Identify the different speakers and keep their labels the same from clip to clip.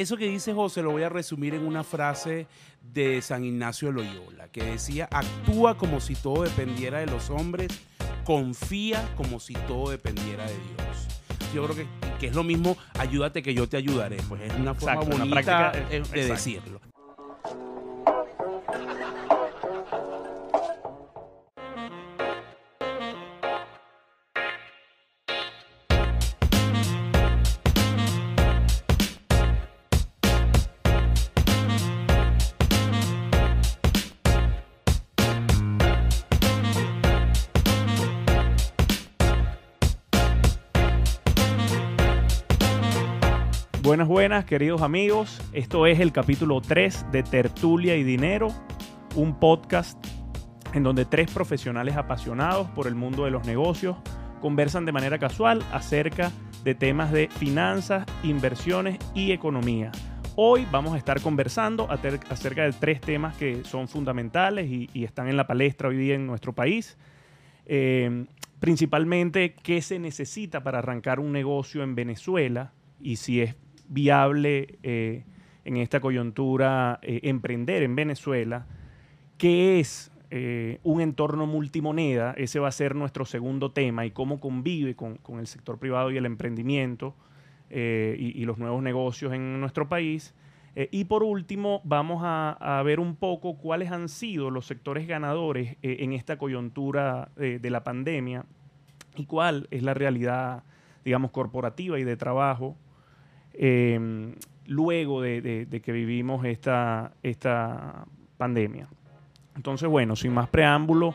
Speaker 1: eso que dice José lo voy a resumir en una frase de San Ignacio de Loyola, que decía, actúa como si todo dependiera de los hombres, confía como si todo dependiera de Dios. Yo creo que, que es lo mismo, ayúdate que yo te ayudaré. Pues es una forma
Speaker 2: Exacto, una
Speaker 1: bonita
Speaker 2: práctica,
Speaker 1: de decirlo.
Speaker 2: Buenas, queridos amigos. Esto es el capítulo 3 de Tertulia y Dinero, un podcast en donde tres profesionales apasionados por el mundo de los negocios conversan de manera casual acerca de temas de finanzas, inversiones y economía. Hoy vamos a estar conversando acerca de tres temas que son fundamentales y, están en la palestra hoy día en nuestro país. Eh, principalmente, qué se necesita para arrancar un negocio en Venezuela y si es viable eh, en esta coyuntura eh, emprender en Venezuela. ¿Qué es eh, un entorno multimoneda? Ese va a ser nuestro segundo tema y cómo convive con, con el sector privado y el emprendimiento eh, y, y los nuevos negocios en nuestro país. Y por último, vamos a, a ver un poco cuáles han sido los sectores ganadores en esta coyuntura de la pandemia y cuál es la realidad, digamos, corporativa y de trabajo eh, luego de, que vivimos esta, esta pandemia. Entonces, bueno, sin más preámbulo,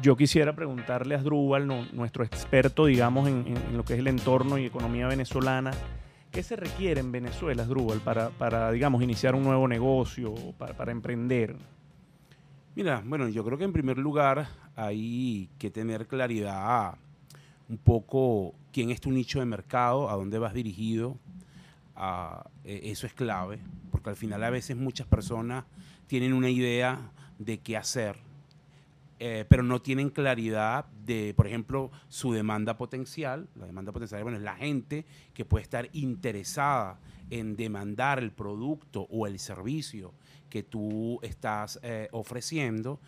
Speaker 2: yo quisiera preguntarle a Asdrúbal, no- nuestro experto, digamos, en lo que es el entorno y economía venezolana, ¿qué se requiere en Venezuela, Asdrúbal, para, para digamos, iniciar un nuevo negocio, para, para emprender?
Speaker 1: Mira, bueno, yo creo que en primer lugar hay que tener claridad un poco quién es tu nicho de mercado, a dónde vas dirigido. Eh, eso es clave, porque al final a veces muchas personas tienen una idea de qué hacer, eh, pero no tienen claridad de, por ejemplo, su demanda potencial. La demanda potencial bueno, es la gente que puede estar interesada en demandar el producto o el servicio que tú estás eh, ofreciendo.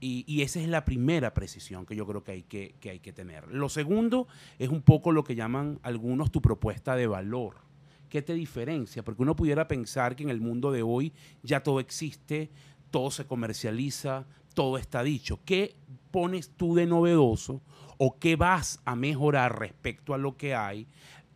Speaker 1: Y, y esa es la primera precisión que yo creo que hay que, que hay que tener. Lo segundo es un poco lo que llaman algunos tu propuesta de valor. ¿Qué te diferencia? Porque uno pudiera pensar que en el mundo de hoy ya todo existe, todo se comercializa, todo está dicho. ¿Qué pones tú de novedoso o qué vas a mejorar respecto a lo que hay?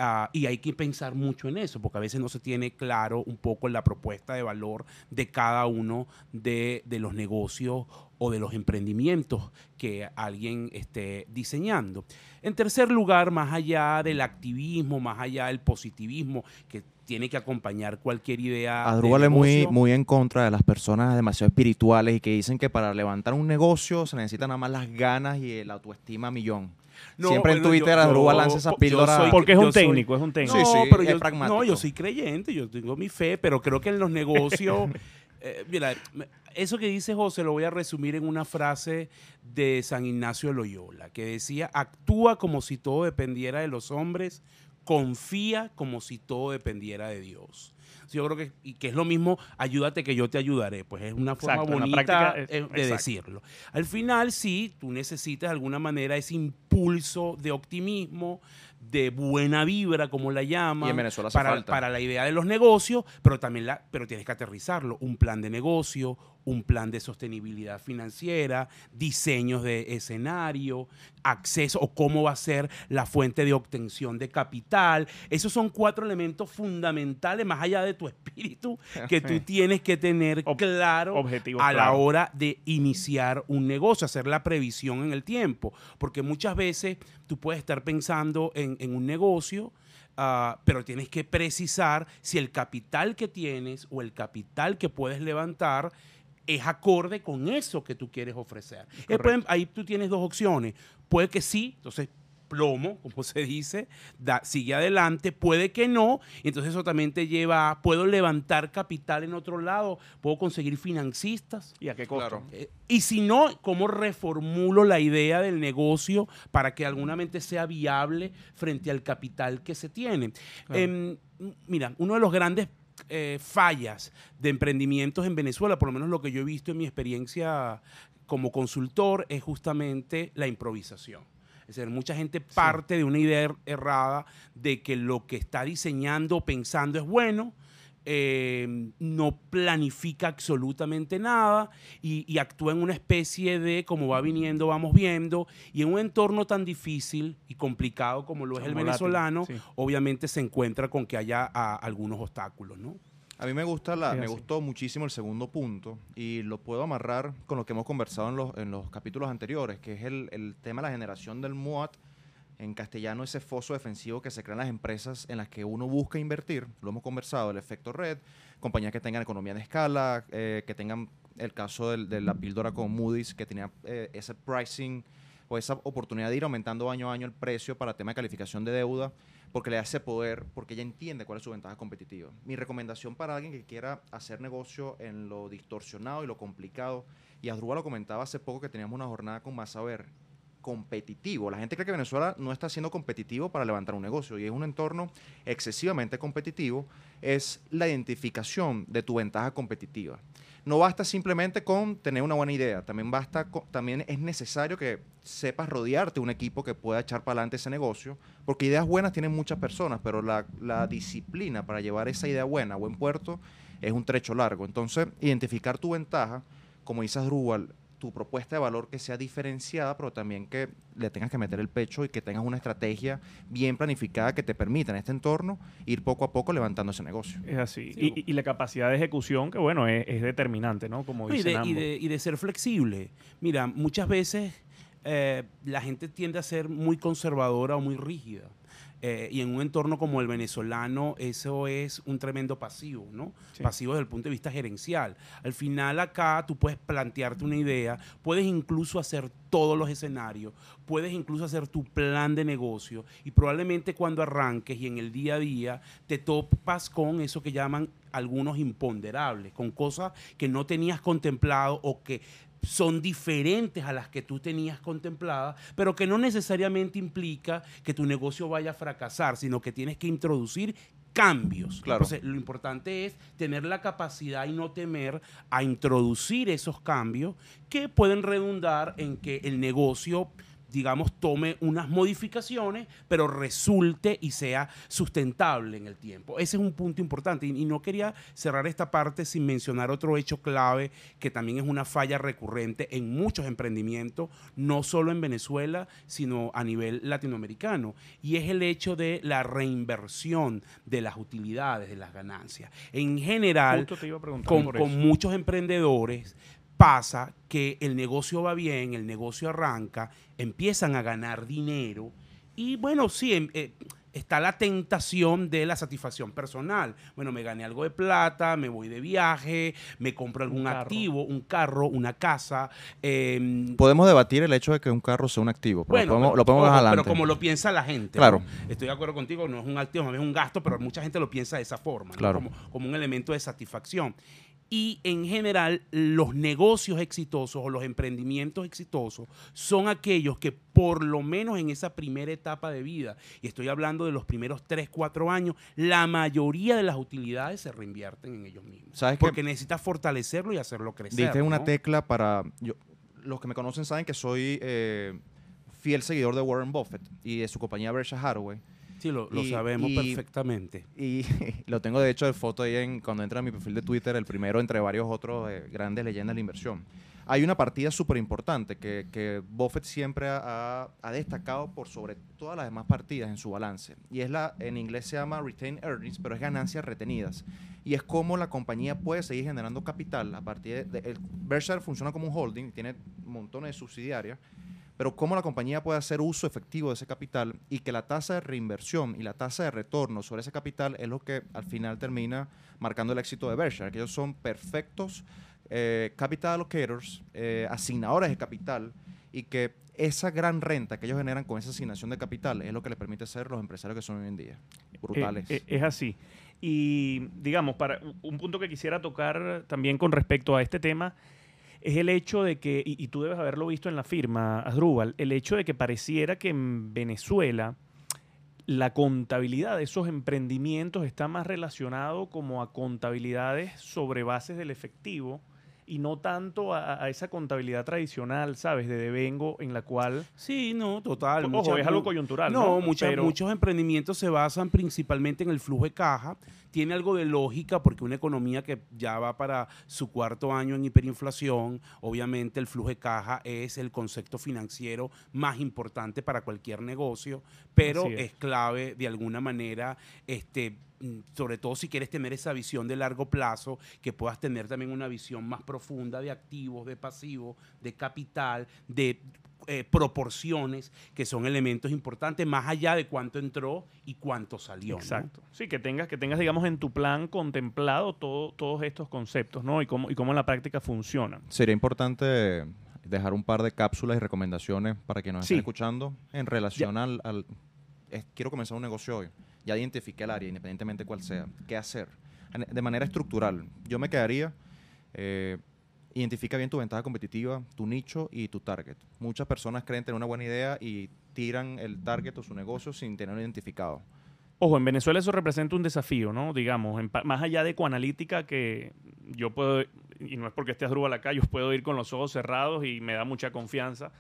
Speaker 1: Ah, y hay que pensar mucho en eso, porque a veces no se tiene claro un poco la propuesta de valor de cada uno de, de los negocios o de los emprendimientos que alguien esté diseñando. En tercer lugar, más allá del activismo, más allá del positivismo que tiene que acompañar cualquier idea. de
Speaker 3: Adrúbal es muy, muy en contra de las personas demasiado espirituales y que dicen que para levantar un negocio se necesitan nada más las ganas y la autoestima millón.
Speaker 1: No,
Speaker 3: Siempre en Twitter lanza esa
Speaker 1: yo
Speaker 3: píldora.
Speaker 1: soy-
Speaker 2: Porque es un
Speaker 1: soy-
Speaker 2: técnico, es un técnico.
Speaker 1: No,
Speaker 3: Sí, sí,
Speaker 1: pero
Speaker 3: es
Speaker 1: yo,
Speaker 3: pragmático.
Speaker 1: no, yo soy creyente, yo tengo mi fe, pero creo que en los negocios, eh, mira, eso que dice José lo voy a resumir en una frase de San Ignacio de Loyola, que decía, actúa como si todo dependiera de los hombres, confía como si todo dependiera de Dios. Yo creo que, y que es lo mismo, ayúdate que yo te ayudaré. Pues es una forma
Speaker 2: Exacto,
Speaker 1: bonita
Speaker 2: práctica,
Speaker 1: eh,
Speaker 2: es-
Speaker 1: de
Speaker 2: exacto.
Speaker 1: decirlo. Al final, sí, tú necesitas de alguna manera ese impulso de optimismo, de buena vibra, como la llaman,
Speaker 3: Y en Venezuela hace
Speaker 1: para,
Speaker 3: falta.
Speaker 1: para la idea de los negocios, pero también la, pero tienes que aterrizarlo. Un plan de negocio, un plan de sostenibilidad financiera, diseños de escenario, acceso o cómo va a ser la fuente de obtención de capital. Esos son cuatro elementos fundamentales, más allá de tu espíritu, que tú tienes que tener
Speaker 2: Ob-
Speaker 1: claro
Speaker 2: objetivos
Speaker 1: a la hora de iniciar un negocio, hacer la previsión en el tiempo. Porque muchas veces tú puedes estar pensando en, en un negocio, ah, pero tienes que precisar si el capital que tienes o el capital que puedes levantar es acorde con eso que tú quieres ofrecer. Eh, pueden- ahí tú tienes dos opciones. Puede que sí, entonces plomo, como se dice, da- sigue adelante, puede que no, y entonces eso también te lleva a, puedo levantar capital en otro lado, puedo conseguir financistas,
Speaker 2: ¿Y a qué costo?
Speaker 3: Claro.
Speaker 1: eh, y si no, ¿cómo reformulo la idea del negocio para que alguna mente sea viable frente al capital que se tiene? Em, mira, uno de los grandes eh, fallas de emprendimientos en Venezuela, por lo menos lo que yo he visto en mi experiencia como consultor, es justamente la improvisación. Es decir, mucha gente parte de una idea er- errada de que lo que está diseñando o pensando es bueno, eh, no planifica absolutamente nada y, y actúa en una especie de como va viniendo, vamos viendo, y en un entorno tan difícil y complicado como lo es el venezolano,
Speaker 2: sí.
Speaker 1: obviamente se encuentra con que haya a, algunos obstáculos, ¿no?
Speaker 3: A mí me gusta la, me gustó muchísimo el segundo punto y lo puedo amarrar con lo que hemos conversado en los, en los capítulos anteriores, que es el, el tema de la generación del MOAT, en castellano ese foso defensivo que se crea en las empresas en las que uno busca invertir, lo hemos conversado, el efecto red, compañías que tengan economía de escala, eh, que tengan el caso de la píldora con Moody's, que tenía eh, ese pricing o esa oportunidad de ir aumentando año a año el precio para tema de calificación de deuda, porque le hace poder, porque ella entiende cuál es su ventaja competitiva. Mi recomendación para alguien que quiera hacer negocio en lo distorsionado y lo complicado, y Asdrúbal lo comentaba hace poco que teníamos una jornada con más saber competitivo. La gente cree que Venezuela no está siendo competitivo para levantar un negocio y es un entorno excesivamente competitivo, es la identificación de tu ventaja competitiva. No basta simplemente con tener una buena idea, también basta también es necesario que sepas rodearte de un equipo que pueda echar para adelante ese negocio, porque ideas buenas tienen muchas personas, pero la, disciplina para llevar esa idea buena a buen puerto es un trecho largo. Entonces, identificar tu ventaja, como dice Asdrúbal, tu propuesta de valor que sea diferenciada, pero también que le tengas que meter el pecho y que tengas una estrategia bien planificada que te permita en este entorno ir poco a poco levantando ese negocio.
Speaker 2: Es así.
Speaker 1: Sí.
Speaker 2: Y, y la capacidad de ejecución, que bueno, es, es determinante, ¿no? Como
Speaker 1: y,
Speaker 2: dicen
Speaker 1: de, y, de, y de ser flexible. Mira, muchas veces eh, la gente tiende a ser muy conservadora o muy rígida. Eh, y en un entorno como el venezolano, eso es un tremendo pasivo, ¿no?
Speaker 2: Sí.
Speaker 1: Pasivo desde el punto de vista gerencial. Al final acá tú puedes plantearte una idea, puedes incluso hacer todos los escenarios, puedes incluso hacer tu plan de negocio y probablemente cuando arranques y en el día a día te topas con eso que llaman algunos imponderables, con cosas que no tenías contemplado o que son diferentes a las que tú tenías contempladas, pero que no necesariamente implica que tu negocio vaya a fracasar, sino que tienes que introducir cambios.
Speaker 3: Claro.
Speaker 1: Entonces, lo importante es tener la capacidad y no temer a introducir esos cambios que pueden redundar en que el negocio digamos, tome unas modificaciones, pero resulte y sea sustentable en el tiempo. Ese es un punto importante. Y, y no quería cerrar esta parte sin mencionar otro hecho clave que también es una falla recurrente en muchos emprendimientos, no solo en Venezuela, sino a nivel latinoamericano. Y es el hecho de la reinversión de las utilidades, de las ganancias. En general, con, muchos emprendedores pasa que el negocio va bien, el negocio arranca, empiezan a ganar dinero y bueno, sí, em- eh, está la tentación de la satisfacción personal. Bueno, me gané algo de plata, me voy de viaje, me compro algún activo, un carro, una casa. em,
Speaker 3: Podemos debatir el hecho de que un carro sea un activo, pero
Speaker 1: bueno,
Speaker 3: lo podemos,
Speaker 1: pero-
Speaker 3: lo podemos más
Speaker 1: ojo,
Speaker 3: adelante.
Speaker 1: pero como lo piensa la gente.
Speaker 3: Claro.
Speaker 1: ¿no? Estoy de acuerdo contigo, no es un activo, es un gasto, pero mucha gente lo piensa de esa forma, ¿no?
Speaker 3: Claro.
Speaker 1: como, como un elemento de satisfacción. Y en general, los negocios exitosos o los emprendimientos exitosos son aquellos que por lo menos en esa primera etapa de vida, y estoy hablando de los primeros 3, 4 años, la mayoría de las utilidades se reinvierten en ellos mismos.
Speaker 3: ¿Sabes?
Speaker 1: Porque necesitas fortalecerlo y hacerlo crecer.
Speaker 3: Diste una tecla para... yo- los que me conocen saben que soy eh, fiel seguidor de Warren Buffett y de su compañía Berkshire Hathaway.
Speaker 1: Sí, lo, lo
Speaker 3: y-
Speaker 1: sabemos
Speaker 3: y-
Speaker 1: perfectamente.
Speaker 3: Y lo tengo de hecho de foto ahí en, cuando entra a mi perfil de Twitter, el primero entre varios otros eh, grandes leyendas de la inversión. Hay una partida súper importante que, que Buffett siempre ha, ha- destacado por sobre todas las demás partidas en su balance. Y es la, en inglés se llama retained earnings, pero es ganancias retenidas. Y es como la compañía puede seguir generando capital a partir de... el Berkshire funciona como un holding, tiene montones de subsidiarias, pero cómo la compañía puede hacer uso efectivo de ese capital y que la tasa de reinversión y la tasa de retorno sobre ese capital es lo que al final termina marcando el éxito de Berkshire, que ellos son perfectos eh, capital allocators, eh, asignadores de capital y que esa gran renta que ellos generan con esa asignación de capital es lo que les permite ser los empresarios que son hoy en día. Brutales.
Speaker 2: Eh, es así. Y digamos, para un punto que quisiera tocar también con respecto a este tema es el hecho de que, y, y tú debes haberlo visto en la firma, Asdrúbal, el hecho de que pareciera que en Venezuela la contabilidad de esos emprendimientos está más relacionado como a contabilidades sobre bases del efectivo y no tanto a, a esa contabilidad tradicional, ¿sabes? De devengo en la cual...
Speaker 1: Sí, no, total.
Speaker 2: Ojo, es algo coyuntural,
Speaker 1: No,
Speaker 2: ¿no?
Speaker 1: mucha-
Speaker 2: Pero-
Speaker 1: muchos emprendimientos se basan principalmente en el flujo de caja. Tiene algo de lógica porque una economía que ya va para su cuarto año en hiperinflación, obviamente el flujo de caja es el concepto financiero más importante para cualquier negocio, pero
Speaker 2: es.
Speaker 1: clave de alguna manera, este mm, sobre todo si quieres tener esa visión de largo plazo, que puedas tener también una visión más profunda de activos, de pasivos, de capital, de eh, proporciones, que son elementos importantes, más allá de cuánto entró y cuánto salió. ¿no?
Speaker 2: Exacto. Sí, que tengas, que tengas, digamos, en tu plan contemplado todo- todos estos conceptos, ¿no? Y cómo, y cómo en la práctica funcionan.
Speaker 3: Sería importante dejar un par de cápsulas y recomendaciones para quienes nos
Speaker 2: Sí.
Speaker 3: estén escuchando en relación al... al- es- quiero comenzar un negocio hoy. Ya identifiqué el área, independientemente cuál sea. ¿Qué hacer? De manera estructural, yo me quedaría... eh, identifica bien tu ventaja competitiva, tu nicho y tu target. Muchas personas creen tener una buena idea y tiran el target o su negocio sin tenerlo identificado.
Speaker 2: Ojo, en Venezuela eso representa un desafío, ¿no? Digamos, en más allá de ecoanalítica que yo puedo, y no es porque esté Asdrúbal acá, yo puedo ir con los ojos cerrados y me da mucha confianza,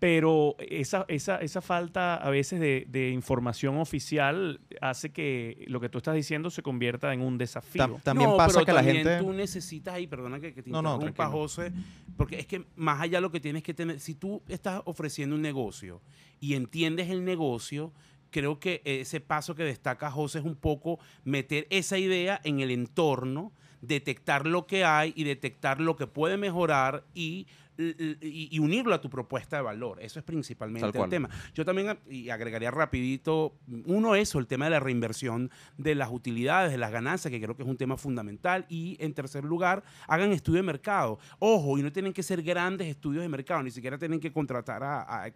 Speaker 2: pero esa, esa, esa falta a veces de, de información oficial hace que lo que tú estás diciendo se convierta en un desafío.
Speaker 3: Tam- también
Speaker 1: No,
Speaker 3: pasa
Speaker 1: pero
Speaker 3: que la gente...
Speaker 1: tú necesitas ahí, perdona que, que te
Speaker 3: No, no,
Speaker 1: interrumpa. José, porque es que más allá lo que tienes que tener, si tú estás ofreciendo un negocio y entiendes el negocio, creo que ese paso que destaca José es un poco meter esa idea en el entorno, detectar lo que hay y detectar lo que puede mejorar y, y- unirlo a tu propuesta de valor. Eso es principalmente el tema. Yo también y agregaría rapidito, uno eso, el tema de la reinversión de las utilidades, de las ganancias, que creo que es un tema fundamental. Y en tercer lugar, hagan estudio de mercado. Ojo, y no tienen que ser grandes estudios de mercado, ni siquiera tienen que contratar a, a.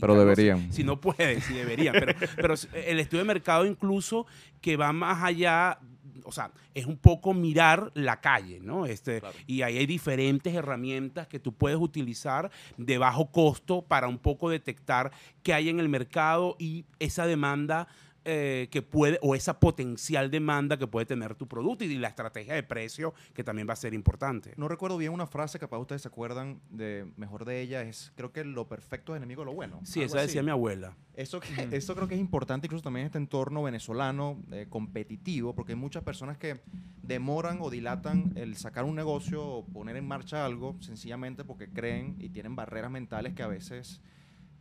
Speaker 3: Pero deberían.
Speaker 1: Si, si no pueden, si deberían. Pero, pero el estudio de mercado incluso que va más allá, o sea, es un poco mirar la calle, ¿no? Este,
Speaker 3: Claro.
Speaker 1: Y ahí hay diferentes herramientas que tú puedes utilizar de bajo costo para un poco detectar qué hay en el mercado y esa demanda eh, que puede, o esa potencial demanda que puede tener tu producto y la estrategia de precio que también va a ser importante.
Speaker 3: No recuerdo bien una frase, capaz ustedes se acuerdan de mejor de ella, es creo que lo perfecto es enemigo de lo bueno.
Speaker 1: Sí, esa
Speaker 3: así.
Speaker 1: decía mi abuela.
Speaker 3: Eso, que- eso creo que es importante incluso también en este entorno venezolano eh, competitivo, porque hay muchas personas que demoran o dilatan el sacar un negocio o poner en marcha algo sencillamente porque creen y tienen barreras mentales que a veces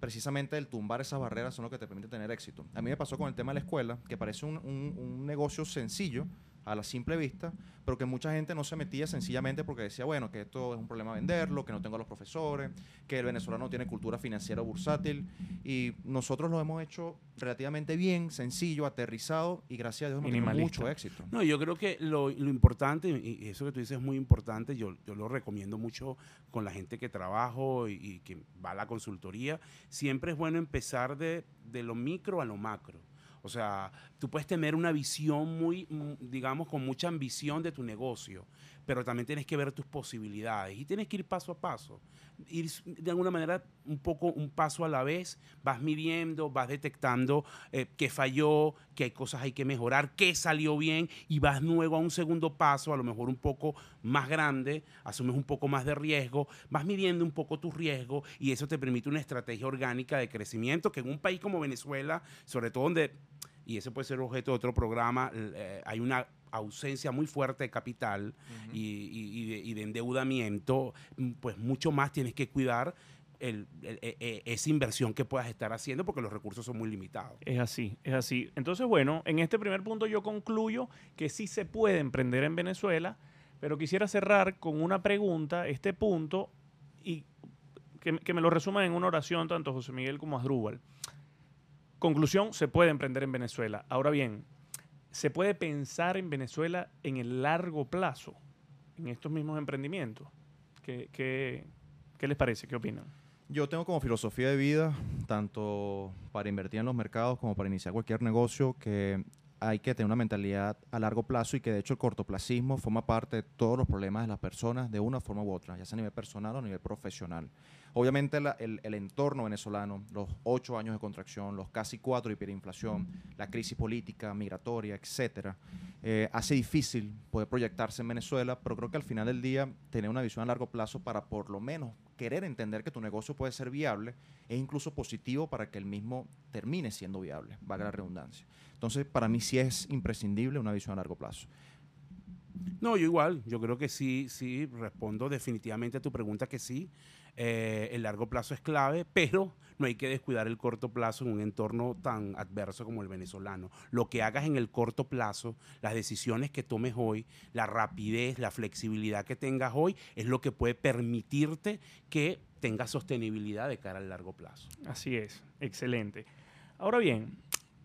Speaker 3: precisamente el tumbar esas barreras son lo que te permite tener éxito. A mí me pasó con el tema de la escuela, que parece un, un- un negocio sencillo a la simple vista, pero que mucha gente no se metía sencillamente porque decía, bueno, que esto es un problema venderlo, que no tengo a los profesores, que el venezolano no tiene cultura financiera bursátil, y nosotros lo hemos hecho relativamente bien, sencillo, aterrizado, y gracias a Dios hemos tenido mucho éxito.
Speaker 1: No, yo creo que lo, lo importante, y eso que tú dices es muy importante, yo, yo lo recomiendo mucho con la gente que trabajo y, y que va a la consultoría, siempre es bueno empezar de, de lo micro a lo macro. O sea, tú puedes tener una visión muy, mm, digamos, con mucha ambición de tu negocio, pero también tienes que ver tus posibilidades y tienes que ir paso a paso. Ir de alguna manera un poco un paso a la vez, vas midiendo, vas detectando eh, qué falló, qué hay cosas hay que mejorar, qué salió bien y vas luego a un segundo paso, a lo mejor un poco más grande, asumes un poco más de riesgo, vas midiendo un poco tu riesgo y eso te permite una estrategia orgánica de crecimiento que en un país como Venezuela, sobre todo donde y ese puede ser objeto de otro programa, eh, hay una ausencia muy fuerte de capital y, y- y de, y de endeudamiento, mm, pues mucho más tienes que cuidar el- el- e- e- esa inversión que puedas estar haciendo porque los recursos son muy limitados.
Speaker 2: Es así, es así. Entonces, bueno, en este primer punto yo concluyo que sí se puede emprender en Venezuela, pero quisiera cerrar con una pregunta, este punto, y que, que me lo resuman en una oración tanto José Miguel como Asdrúbal. Conclusión, se puede emprender en Venezuela. Ahora bien, ¿se puede pensar en Venezuela en el largo plazo, en estos mismos emprendimientos? ¿Qué, qué- qué les parece? ¿Qué opinan?
Speaker 3: Yo tengo como filosofía de vida, tanto para invertir en los mercados como para iniciar cualquier negocio, que hay que tener una mentalidad a largo plazo y que de hecho el cortoplacismo forma parte de todos los problemas de las personas de una forma u otra, ya sea a nivel personal o a nivel profesional. Obviamente el, entorno venezolano, los ocho años de contracción, los casi cuatro hiperinflación, la crisis política, migratoria, etcétera, eh, hace difícil poder proyectarse en Venezuela, pero creo que al final del día tener una visión a largo plazo para por lo menos querer entender que tu negocio puede ser viable es incluso positivo para que el mismo termine siendo viable, valga la redundancia. Entonces, para mí sí es imprescindible una visión a largo plazo.
Speaker 1: No, yo igual, yo creo que sí, sí, respondo definitivamente a tu pregunta que sí. Eh, el largo plazo es clave, pero no hay que descuidar el corto plazo en un entorno tan adverso como el venezolano. Lo que hagas en el corto plazo, las decisiones que tomes hoy, la rapidez, la flexibilidad que tengas hoy, es lo que puede permitirte que tengas sostenibilidad de cara al largo plazo.
Speaker 2: Así es, excelente. Ahora bien,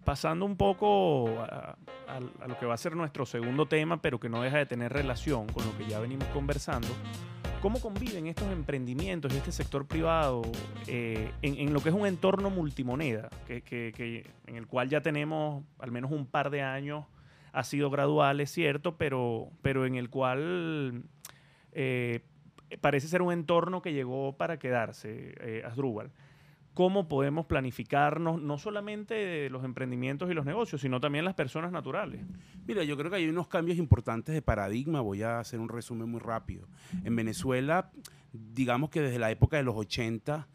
Speaker 2: pasando un poco a, a, lo que va a ser nuestro segundo tema, pero que no deja de tener relación con lo que ya venimos conversando, ¿Cómo conviven estos emprendimientos y este sector privado eh, en, lo que es un entorno multimoneda, que, en el cual ya tenemos al menos un par de años, ha sido gradual, es cierto, pero, pero en el cual eh, parece ser un entorno que llegó para quedarse, eh, Asdrúbal cómo podemos planificarnos no solamente los emprendimientos y los negocios, sino también las personas naturales.
Speaker 1: Mira, yo creo que hay unos cambios importantes de paradigma. Voy a hacer un resumen muy rápido. En Venezuela, digamos que desde la época de los 80,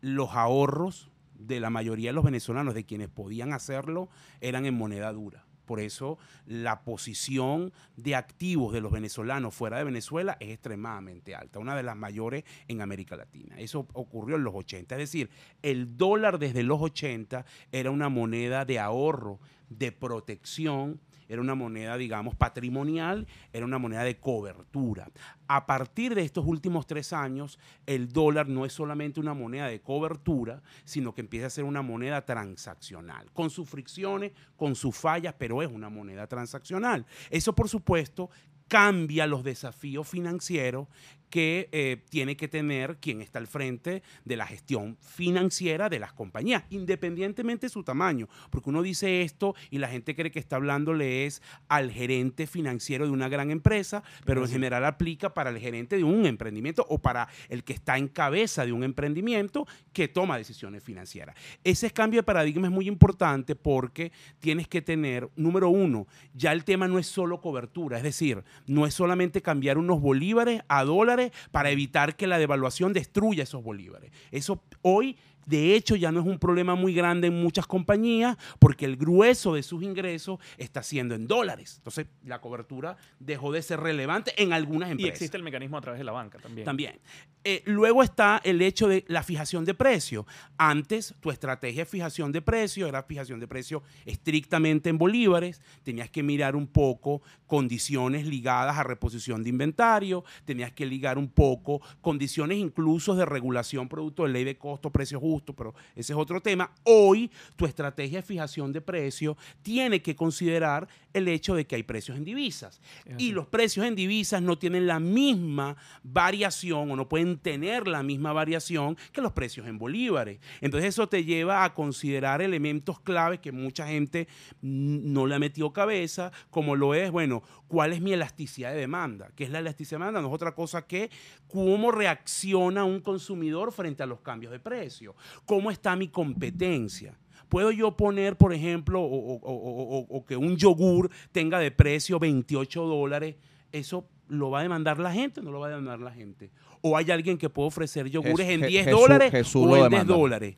Speaker 1: los ahorros de la mayoría de los venezolanos, de quienes podían hacerlo, eran en moneda dura. Por eso la posición de activos de los venezolanos fuera de Venezuela es extremadamente alta, una de las mayores en América Latina. Eso ocurrió en los 80. Es decir, el dólar desde los 80 era una moneda de ahorro, de protección era una moneda, digamos, patrimonial, era una moneda de cobertura. A partir de estos últimos tres años, el dólar no es solamente una moneda de cobertura, sino que empieza a ser una moneda transaccional, con sus fricciones, con sus fallas, pero es una moneda transaccional. Eso, por supuesto, cambia los desafíos financieros que eh, tiene que tener quien está al frente de la gestión financiera de las compañías, independientemente de su tamaño. Porque uno dice esto y la gente cree que está hablándole es al gerente financiero de una gran empresa, pero en general aplica para el gerente de un emprendimiento o para el que está en cabeza de un emprendimiento que toma decisiones financieras. Ese cambio de paradigma es muy importante porque tienes que tener, número uno, ya el tema no es solo cobertura, es decir, no es solamente cambiar unos bolívares a dólares, para evitar que la devaluación destruya esos bolívares. Eso hoy de hecho, ya no es un problema muy grande en muchas compañías porque el grueso de sus ingresos está siendo en dólares. Entonces, la cobertura dejó de ser relevante en algunas empresas.
Speaker 2: Y existe el mecanismo a través de la banca también.
Speaker 1: También. Eh, luego está el hecho de la fijación de precio. Antes, tu estrategia de fijación de precio era fijación de precio estrictamente en bolívares. Tenías que mirar un poco condiciones ligadas a reposición de inventario. Tenías que ligar un poco condiciones incluso de regulación producto de ley de costo, precio justo pero ese es otro tema. Hoy tu estrategia de fijación de precios tiene que considerar el hecho de que hay precios en divisas. Y los precios en divisas no tienen la misma variación o no pueden tener la misma variación que los precios en bolívares. Entonces eso te lleva a considerar elementos claves que mucha gente no le ha metido cabeza, como lo es, bueno, ¿cuál es mi elasticidad de demanda? ¿Qué es la elasticidad de demanda? No es otra cosa que cómo reacciona un consumidor frente a los cambios de precio. ¿Cómo está mi competencia? ¿Puedo yo poner, por ejemplo, o, que un yogur tenga de precio 28 dólares? ¿Eso lo va a demandar la gente o no lo va a demandar la gente? ¿O hay alguien que puede ofrecer yogures en 10 dólares o en 10 dólares?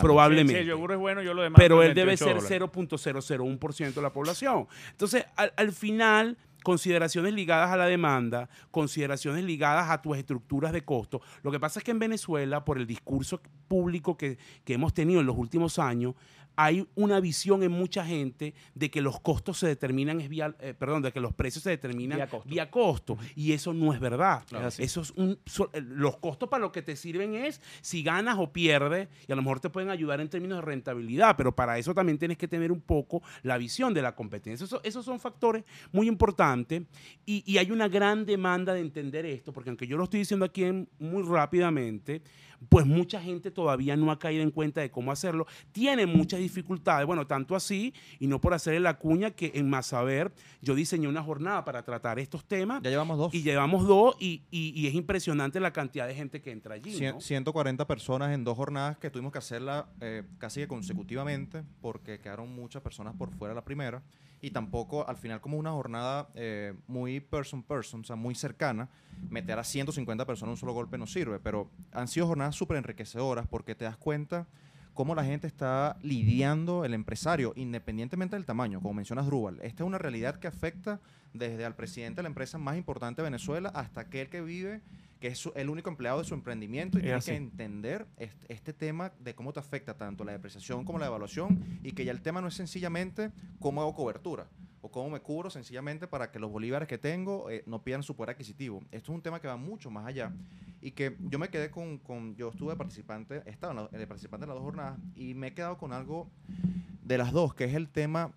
Speaker 1: Probablemente.
Speaker 2: el yogur es bueno, yo lo
Speaker 1: demando. Pero él debe ser 0.001% de la población. Entonces, al final consideraciones ligadas a la demanda, consideraciones ligadas a tus estructuras de costo. Lo que pasa es que en Venezuela, por el discurso público que, que hemos tenido en los últimos años, hay una visión en mucha gente de que los costos se determinan es vía, eh, perdón, de que los precios se determinan vía costo, y eso no es verdad. eso es un, eh, los costos para lo que te sirven es si ganas o pierdes y a lo mejor te pueden ayudar en términos de rentabilidad, pero para eso también tienes que tener un poco la visión de la competencia. esos son factores muy importantes y, hay una gran demanda de entender esto, porque aunque yo lo estoy diciendo aquí muy rápidamente, pues mucha gente todavía no ha caído en cuenta de cómo hacerlo. Tiene muchas dificultades, bueno, tanto así, y no por hacerle la cuña, que en Más Saber yo diseñé una jornada para tratar estos temas.
Speaker 3: Ya llevamos dos.
Speaker 1: Y llevamos dos, y, y- y es impresionante la cantidad de gente que entra allí.
Speaker 3: Cien-
Speaker 1: ¿no?
Speaker 3: 140 personas en dos jornadas que tuvimos que hacerla eh, casi que consecutivamente porque quedaron muchas personas por fuera la primera y tampoco al final como una jornada eh, muy person person, o sea, muy cercana, meter a 150 personas en un solo golpe no sirve, pero han sido jornadas súper enriquecedoras porque te das cuenta cómo la gente está lidiando el empresario, independientemente del tamaño, como mencionas Drubal. Esta es una realidad que afecta desde al presidente de la empresa más importante de Venezuela hasta aquel que vive, que es su- el único empleado de su emprendimiento y tiene que entender este, este tema de cómo te afecta tanto la depreciación como la devaluación y que ya el tema no es sencillamente cómo hago cobertura o cómo me cubro sencillamente para que los bolívares que tengo eh, no pierdan su poder adquisitivo. Esto es un tema que va mucho más allá y que yo me quedé con, con- yo estuve participante, he estado en la- de participante en las dos jornadas y me he quedado con algo de las dos, que es el tema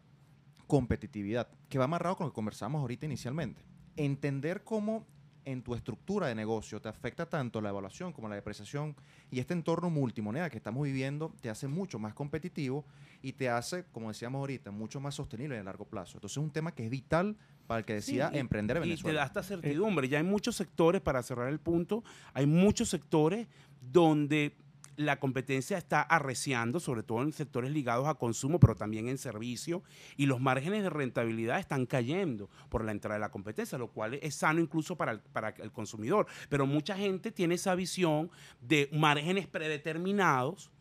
Speaker 3: competitividad, que va amarrado con lo que conversamos ahorita inicialmente. Entender cómo en tu estructura de negocio te afecta tanto la evaluación como la depreciación y este entorno multimoneda que estamos viviendo te hace mucho más competitivo y te hace, como decíamos ahorita, mucho más sostenible en el largo plazo. Entonces es un tema que es vital para el que decida
Speaker 1: Sí, y-
Speaker 3: emprender en
Speaker 1: Y te
Speaker 3: Venezuela.
Speaker 1: da esta certidumbre. Ya hay muchos sectores, para cerrar el punto, hay muchos sectores donde la competencia está arreciando, sobre todo en sectores ligados a consumo, pero también en servicio, y los márgenes de rentabilidad están cayendo por la entrada de la competencia, lo cual es sano incluso para el, para el consumidor. Pero mucha gente tiene esa visión de márgenes predeterminados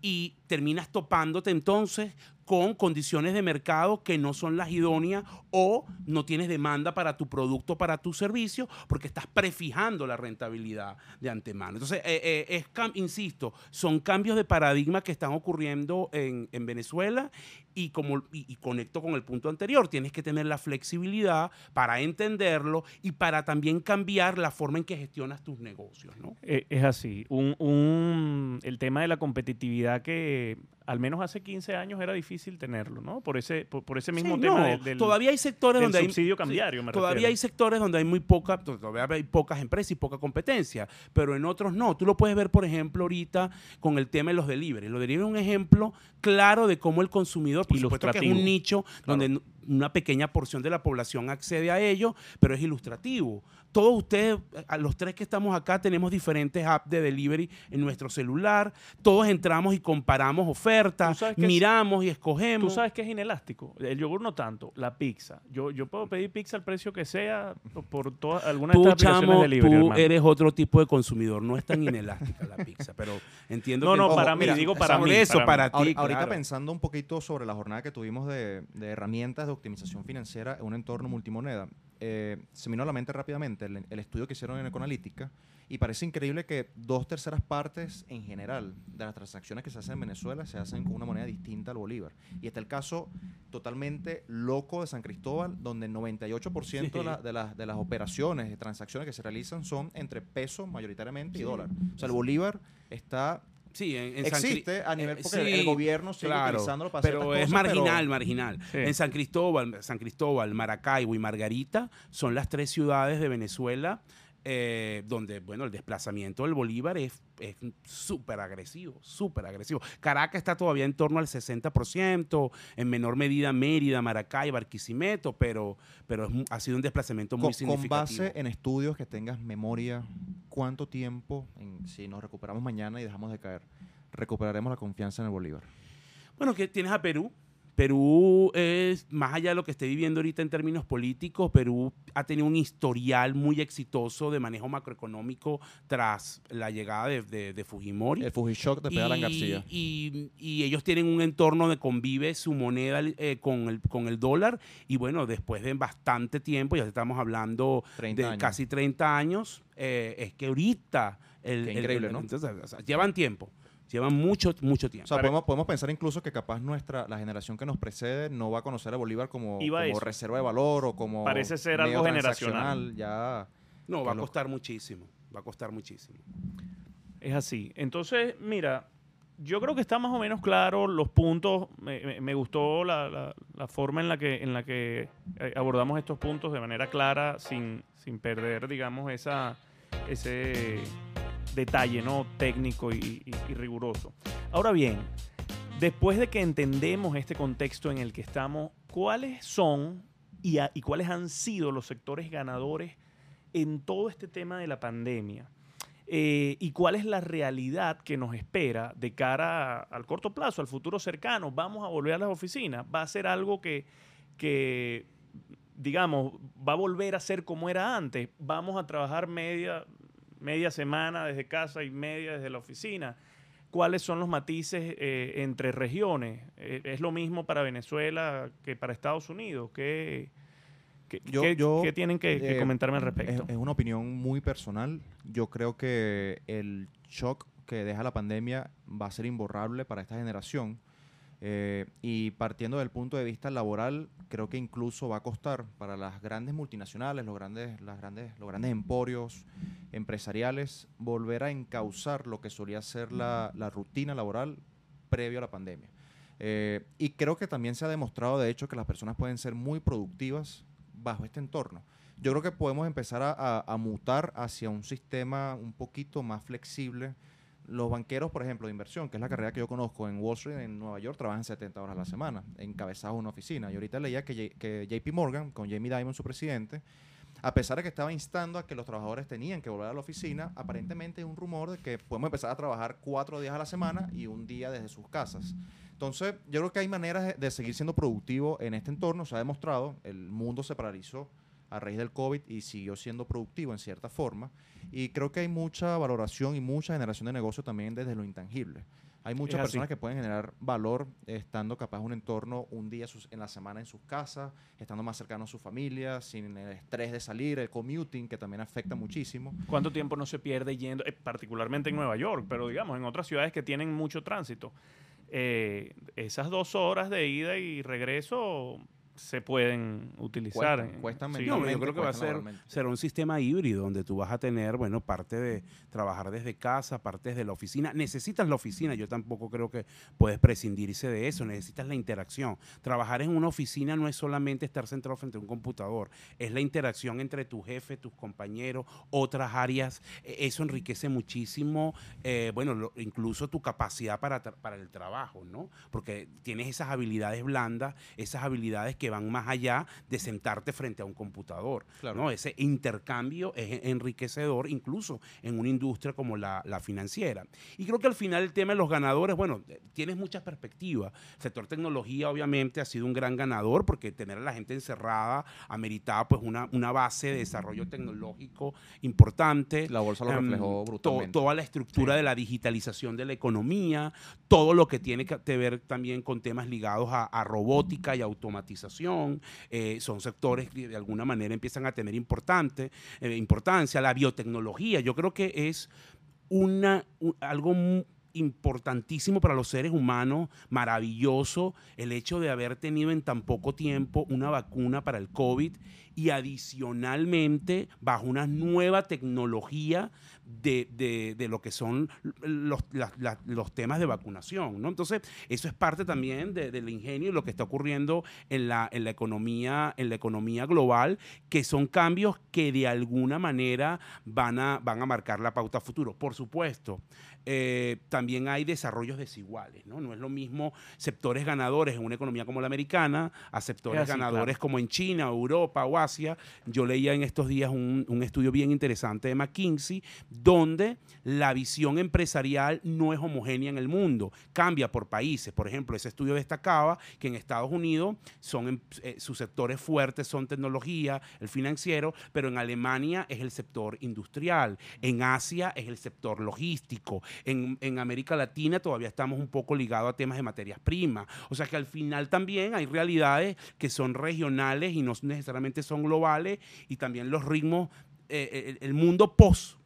Speaker 1: y terminas topándote entonces con condiciones de mercado que no son las idóneas o no tienes demanda para tu producto, para tu servicio, porque estás prefijando la rentabilidad de antemano. Entonces, eh, eh, insisto, son cambios de paradigma que están ocurriendo en, en Venezuela y, como, y conecto con el punto anterior, tienes que tener la flexibilidad para entenderlo y para también cambiar la forma en que gestionas tus negocios. ¿no?
Speaker 2: Eh, es así. Un, un- el tema de la competitividad que al menos hace 15 años era difícil tenerlo, ¿no? Por ese, por, por ese mismo
Speaker 1: Sí,
Speaker 2: tema
Speaker 1: no,
Speaker 2: del, del-
Speaker 1: todavía hay sectores donde hay
Speaker 2: subsidio cambiario, me
Speaker 1: todavía
Speaker 2: refiero.
Speaker 1: hay sectores donde hay muy poca todavía hay pocas empresas y poca competencia pero en otros no tú lo puedes ver por ejemplo ahorita con el tema de los delivery los delivery es un ejemplo claro de cómo el consumidor por supuesto que es un nicho donde una pequeña porción de la población accede a ello pero es ilustrativo todos ustedes a los tres que estamos acá tenemos diferentes apps de delivery en nuestro celular todos entramos y comparamos ofertas
Speaker 2: Tú es-
Speaker 1: miramos y
Speaker 2: Tú
Speaker 1: escogemos
Speaker 2: sabes que es inelástico. El yogur no tanto, la pizza. Yo, yo puedo pedir pizza al precio que sea por- todas alguna de
Speaker 1: Tú,
Speaker 2: estas aplicaciones
Speaker 1: chamo,
Speaker 2: de delivery,
Speaker 1: tú
Speaker 2: hermano.
Speaker 1: eres otro tipo de consumidor. No es tan inelástica la pizza, pero entiendo
Speaker 2: No,
Speaker 1: que...
Speaker 2: no,
Speaker 3: Ojo,
Speaker 2: para mí,
Speaker 3: mira,
Speaker 2: digo para
Speaker 1: por
Speaker 2: mí.
Speaker 1: eso, para ti,
Speaker 3: Ahori- ahorita
Speaker 1: claro.
Speaker 3: pensando un poquito sobre la jornada que tuvimos de, de herramientas de optimización financiera en un entorno multimoneda, eh, se me vino a la mente rápidamente el, el estudio que hicieron en Ecoanalítica y parece increíble que dos terceras partes en general de las transacciones que se hacen en Venezuela se hacen con una moneda distinta al bolívar. Y está el caso totalmente loco de San Cristóbal, donde el 98% de, la- de las, de las operaciones, de transacciones que se realizan son entre peso mayoritariamente y dólar. O sea, el bolívar está
Speaker 1: Sí, en, en San Cri-
Speaker 3: existe a nivel
Speaker 1: eh,
Speaker 3: porque
Speaker 1: sí,
Speaker 3: el gobierno sigue
Speaker 1: claro,
Speaker 3: utilizándolo para
Speaker 1: pero es
Speaker 3: cosas,
Speaker 1: marginal, marginal.
Speaker 2: Sí.
Speaker 1: En San Cristóbal, San Cristóbal, Maracaibo y Margarita son las tres ciudades de Venezuela eh, donde, bueno, el desplazamiento del Bolívar es súper agresivo, súper agresivo. Caracas está todavía en torno al 60%, en menor medida Mérida, Maracay, Barquisimeto, pero, pero es ha sido un desplazamiento muy
Speaker 3: con, con
Speaker 1: significativo.
Speaker 3: base en estudios que tengas memoria, ¿cuánto tiempo, en- si nos recuperamos mañana y dejamos de caer, recuperaremos la confianza en el Bolívar?
Speaker 1: Bueno, que tienes a Perú. Perú es, más allá de lo que esté viviendo ahorita en términos políticos, Perú ha tenido un historial muy exitoso de manejo macroeconómico tras la llegada de, de- de Fujimori.
Speaker 3: El Fujishock de Pedro Alan
Speaker 1: Y-
Speaker 3: García.
Speaker 1: Y, y ellos tienen un entorno de convive su moneda eh, con, el, con el dólar. Y bueno, después de bastante tiempo, ya estamos hablando
Speaker 3: 30
Speaker 1: de
Speaker 3: años.
Speaker 1: casi 30 años, eh, es que ahorita... El,
Speaker 3: Qué increíble,
Speaker 1: el-
Speaker 3: ¿no?
Speaker 1: entonces, o sea, llevan tiempo, llevan mucho, mucho tiempo.
Speaker 3: O sea, podemos, podemos pensar incluso que capaz nuestra, la generación que nos precede no va a conocer a Bolívar como, como reserva de valor o como
Speaker 2: Parece ser algo generacional.
Speaker 3: Ya,
Speaker 1: No, va a
Speaker 3: loco.
Speaker 1: costar muchísimo. Va a costar muchísimo.
Speaker 2: Es así. Entonces, mira, yo creo que está más o menos claro los puntos. Me, me- me gustó la, la- la forma en la que, en la que eh, abordamos estos puntos de manera clara, sin, sin perder, digamos, esa, ese detalle ¿no? técnico y, riguroso. Ahora bien, después de que entendemos este contexto en el que estamos, ¿cuáles son y, cuáles han sido los sectores ganadores en todo este tema de la pandemia? Eh, y cuál es la realidad que nos espera de cara al corto plazo, al futuro cercano. Vamos a volver a las oficinas. Va a ser algo que, digamos, va a volver a ser como era antes. Vamos a trabajar media, media semana desde casa y media desde la oficina. ¿Cuáles son los matices eh, entre regiones? Eh, ¿Es lo mismo para Venezuela que para Estados Unidos? ¿Qué, ¿Qué, tienen que,
Speaker 3: eh,
Speaker 2: comentarme al respecto?
Speaker 3: Es, una opinión muy personal. Yo creo que el shock que deja la pandemia va a ser imborrable para esta generación. Eh, y partiendo del punto de vista laboral, creo que incluso va a costar para las grandes multinacionales, los grandes, las grandes, los grandes emporios empresariales, volver a encauzar lo que solía ser la, rutina laboral previo a la pandemia. Eh, y creo que también se ha demostrado, de hecho, que las personas pueden ser muy productivas bajo este entorno. Yo creo que podemos empezar a, mutar hacia un sistema un poquito más flexible. Los banqueros, por ejemplo, de inversión, que es la carrera que yo conozco en Wall Street, en Nueva York, trabajan 70 horas a la semana, encabezados en una oficina. Y ahorita leía que, que JP Morgan, con Jamie Dimon, su presidente, a pesar de que estaba instando a que los trabajadores tenían que volver a la oficina, aparentemente hay un rumor de que podemos empezar a trabajar cuatro días a la semana y un día desde sus casas. Entonces, yo creo que hay maneras de, seguir siendo productivo en este entorno. Se ha demostrado, el mundo se paralizó a raíz del COVID y siguió siendo productivo en cierta forma. Y creo que hay mucha valoración y mucha generación de negocio también desde lo intangible. Hay muchas personas que pueden generar valor estando capaz un entorno un día en la semana en sus casas, estando más cercano a su familia, sin el estrés de salir, el commuting, que también afecta muchísimo.
Speaker 2: ¿Cuánto tiempo no se pierde yendo, eh, particularmente en Nueva York, pero digamos en otras ciudades que tienen mucho tránsito? Eh, esas dos horas de ida y regreso se pueden utilizar.
Speaker 1: Cuesta, yo creo que va a ser será un sistema híbrido donde tú vas a tener, bueno, parte de trabajar desde casa, parte desde la oficina. Necesitas la oficina, yo tampoco creo que puedes prescindirse de eso, necesitas la interacción. Trabajar en una oficina no es solamente estar centrado frente a un computador, es la interacción entre tu jefe, tus compañeros, otras áreas. E, eso enriquece muchísimo, eh, bueno, incluso tu capacidad para, para el trabajo, ¿no? Porque tienes esas habilidades blandas, esas habilidades que van más allá de sentarte frente a un computador. ¿no? Ese intercambio es enriquecedor incluso en una industria como la, financiera. Y creo que al final el tema de los ganadores, bueno, eh, tienes muchas perspectivas. El sector tecnología obviamente ha sido un gran ganador porque tener a la gente encerrada ameritaba pues una, una base de desarrollo tecnológico importante.
Speaker 3: La bolsa lo em, reflejó brutalmente.
Speaker 1: toda la estructura de la digitalización de la economía, todo lo que tiene que ver también con temas ligados a robótica y automatización eh, son sectores que de alguna manera empiezan a tener importante, eh, importancia, la biotecnología, yo creo que es una, algo importantísimo para los seres humanos, maravilloso el hecho de haber tenido en tan poco tiempo una vacuna para el COVID y adicionalmente bajo una nueva tecnología de, lo que son los, los, temas de vacunación. ¿no? Entonces, eso es parte también del ingenio y lo que está ocurriendo en la, en, la economía, en la economía global, que son cambios que de alguna manera van a, van a marcar la pauta futuro. Por supuesto, eh, también hay desarrollos desiguales. ¿no? no es lo mismo sectores ganadores en una economía como la americana a sectores ganadores como en China, Europa o Asia. Yo leía en estos días un, un estudio bien interesante de McKinsey donde la visión empresarial no es homogénea en el mundo, cambia por países. Por ejemplo, ese estudio destacaba que en Estados Unidos son em, eh, sus sectores fuertes son tecnología, el financiero, pero en Alemania es el sector industrial, en Asia es el sector logístico, en, América Latina todavía estamos un poco ligados a temas de materias primas. O sea que al final también hay realidades que son regionales y no necesariamente son globales y también los ritmos, eh, eh, el mundo post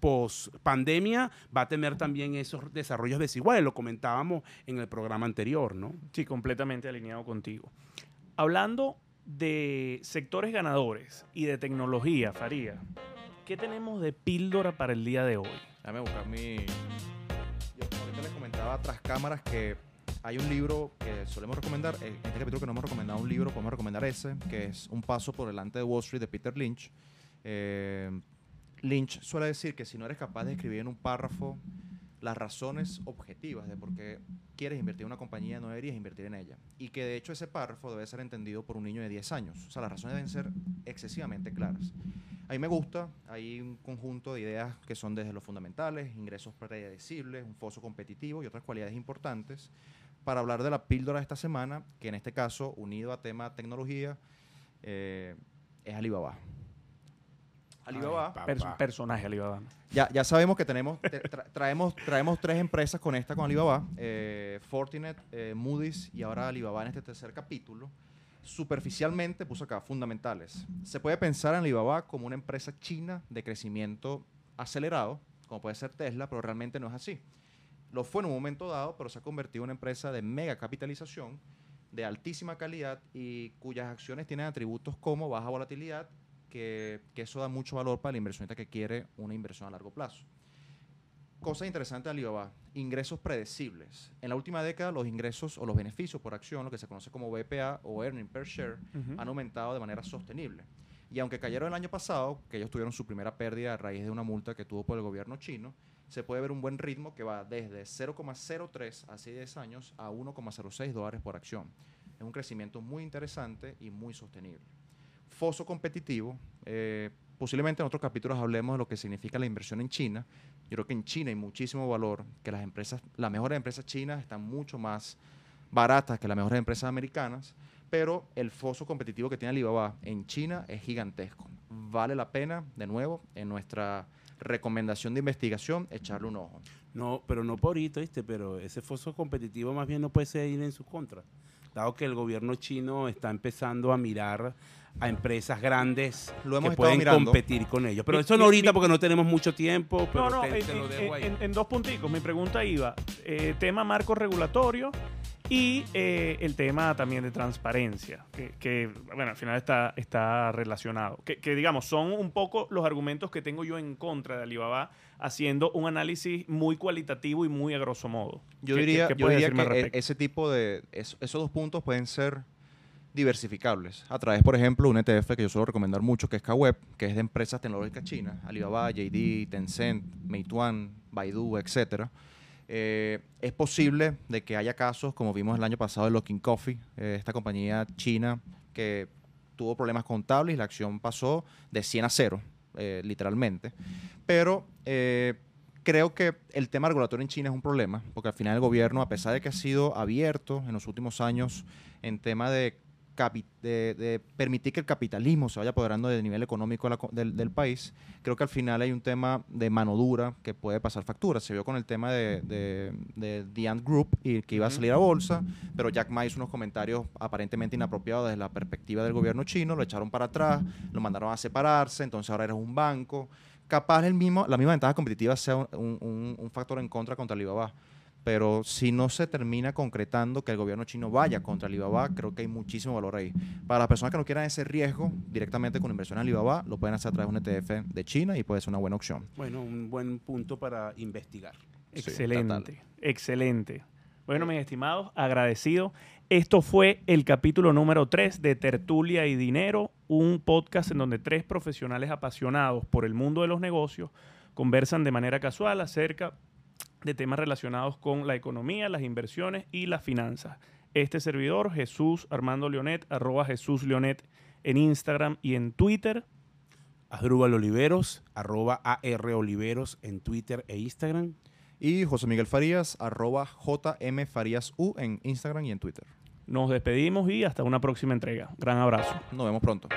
Speaker 1: post pandemia va a tener también esos desarrollos desiguales. Lo comentábamos en el programa anterior, ¿no?
Speaker 2: Sí, completamente alineado contigo. Hablando de sectores ganadores y de tecnología, Faría, ¿qué tenemos de píldora para el día de hoy?
Speaker 3: Déjame buscar mi. Yo ahorita les comentaba tras cámaras que hay un libro que solemos recomendar. En este capítulo que no hemos recomendado un libro, podemos recomendar ese, que es Un paso por delante de Wall Street de Peter Lynch. Eh, Lynch suele decir que si no eres capaz de escribir en un párrafo las razones objetivas de por qué quieres invertir en una compañía, no deberías invertir en ella. Y que de hecho ese párrafo debe ser entendido por un niño de 10 años. O sea, las razones deben ser excesivamente claras. A mí me gusta, hay un conjunto de ideas que son desde los fundamentales, ingresos predecibles, un foso competitivo y otras cualidades importantes para hablar de la píldora de esta semana, que en este caso, unido a tema tecnología, eh, es Alibaba. Alibaba.
Speaker 1: Ay,
Speaker 2: Pers- personaje Alibaba.
Speaker 3: Ya, ya sabemos que tenemos, te- tra- traemos, traemos tres empresas con esta, con Alibaba, eh, Fortinet, eh, Moody's y ahora Alibaba en este tercer capítulo. Superficialmente, puso acá, fundamentales. Se puede pensar en Alibaba como una empresa china de crecimiento acelerado, como puede ser Tesla, pero realmente no es así. Lo fue en un momento dado, pero se ha convertido en una empresa de mega capitalización, de altísima calidad y cuyas acciones tienen atributos como baja volatilidad, que, que eso da mucho valor para el inversionista que quiere una inversión a largo plazo. Cosa interesante de Alibaba, ingresos predecibles. En la última década los ingresos o los beneficios por acción, lo que se conoce como BPA o Earning Per Share, han aumentado de manera sostenible. Y aunque cayeron el año pasado, que ellos tuvieron su primera pérdida a raíz de una multa que tuvo por el gobierno chino, se puede ver un buen ritmo que va desde 0,03 hace 10 años a 1,06 dólares por acción. Es un crecimiento muy interesante y muy sostenible. Foso competitivo, eh, posiblemente en otros capítulos hablemos de lo que significa la inversión en China. Yo creo que en China hay muchísimo valor, que las empresas, las mejores empresas chinas están mucho más baratas que las mejores empresas americanas, pero el foso competitivo que tiene Alibaba en China es gigantesco. Vale la pena, de nuevo, en nuestra recomendación de investigación, echarle un ojo.
Speaker 1: No, pero no por ahorita, ¿viste? Pero ese foso competitivo más bien no puede ser en su contra. Dado que el gobierno chino está empezando a mirar a empresas grandes
Speaker 3: Lo hemos
Speaker 1: que pueden
Speaker 3: mirando.
Speaker 1: competir con ellos. Pero
Speaker 2: Mi-
Speaker 1: eso no ahorita
Speaker 2: mi-
Speaker 1: porque no tenemos mucho tiempo, pero
Speaker 2: No, no,
Speaker 1: te,
Speaker 2: en,
Speaker 1: te lo
Speaker 2: en-
Speaker 1: dejo ahí.
Speaker 2: en- en dos punticos. Mi pregunta iba, eh, tema marco regulatorio y eh, el tema también de transparencia, que, que, bueno, al final está, está relacionado. Que, que, digamos, son un poco los argumentos que tengo yo en contra de Alibaba, haciendo un análisis muy cualitativo y muy a grosso modo.
Speaker 3: Yo
Speaker 2: ¿Qué-
Speaker 3: diría,
Speaker 2: qué- qué
Speaker 3: yo diría que e- ese tipo de, es- esos dos puntos pueden ser diversificables a través, por ejemplo, un ETF que yo suelo recomendar mucho, que es KWeb, que es de empresas tecnológicas chinas, Alibaba, JD, Tencent, Meituan, Baidu, etcétera. Eh, es posible de que haya casos, como vimos el año pasado de Locking Coffee, eh, esta compañía china que tuvo problemas contables y la acción pasó de 100 a 0, eh, literalmente. Pero eh, creo que el tema regulatorio en China es un problema, porque al final el gobierno, a pesar de que ha sido abierto en los últimos años en tema de, de- de permitir que el capitalismo se vaya apoderando del nivel económico la del, del país, creo que al final hay un tema de mano dura que puede pasar factura. Se vio con el tema de, de, de The Ant Group y que iba a salir a bolsa, pero Jack Ma hizo unos comentarios aparentemente inapropiados desde la perspectiva del gobierno chino, lo echaron para atrás, lo mandaron a separarse, entonces ahora eres un banco. Capaz el mismo, la misma ventaja competitiva sea un, un- un factor en contra contra Alibaba. Pero si no se termina concretando que el gobierno chino vaya contra Alibaba, creo que hay muchísimo valor ahí. Para las personas que no quieran ese riesgo directamente con inversión en Alibaba, lo pueden hacer a través de un ETF de China y puede ser una buena opción.
Speaker 1: Bueno, un buen punto para investigar.
Speaker 2: Excelente, excelente. Bueno, mis estimados, agradecido. Esto fue el capítulo número 3 de Tertulia y Dinero, un podcast en donde tres profesionales apasionados por el mundo de los negocios conversan de manera casual acerca de temas relacionados con la economía, las inversiones y las finanzas. Este servidor, Jesús Armando Leonet, arroba Jesús Leonet en Instagram y en Twitter.
Speaker 1: Asdrúbal Oliveros, arroba AR Oliveros en Twitter e Instagram.
Speaker 3: Y José Miguel Farías, arroba JM Farías U en Instagram y en Twitter.
Speaker 2: Nos despedimos y hasta una próxima entrega. Gran abrazo.
Speaker 3: Nos vemos pronto.